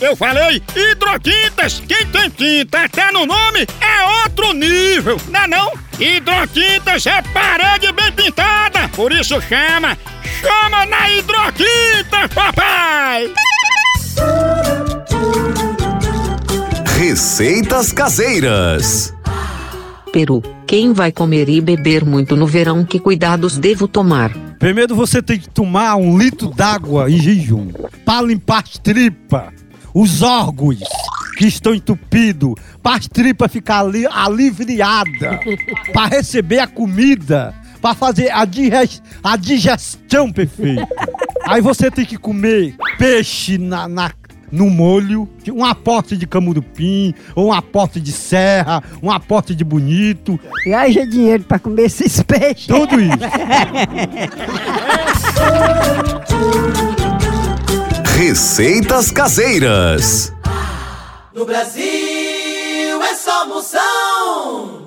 Eu falei hidrotintas. Quem tem tinta até no nome é outro nível, não é não? Hidrotintas é parede bem pintada. Por isso chama, chama na hidrotinta, papai. Receitas caseiras. Peru. Quem vai comer e beber muito no verão, que cuidados devo tomar? Primeiro você tem que tomar um litro d'água em jejum para limpar as tripas, os órgãos que estão entupidos, para as tripas ficar ali, aliviadas, para receber a comida, para fazer a, digest, a digestão perfeita. Aí você tem que comer peixe na, na no molho, um aporte de camurupim, ou um aporte de serra, um aporte de bonito. E haja dinheiro para comer esses peixes. Tudo isso. Receitas Caseiras. No Brasil é só moção.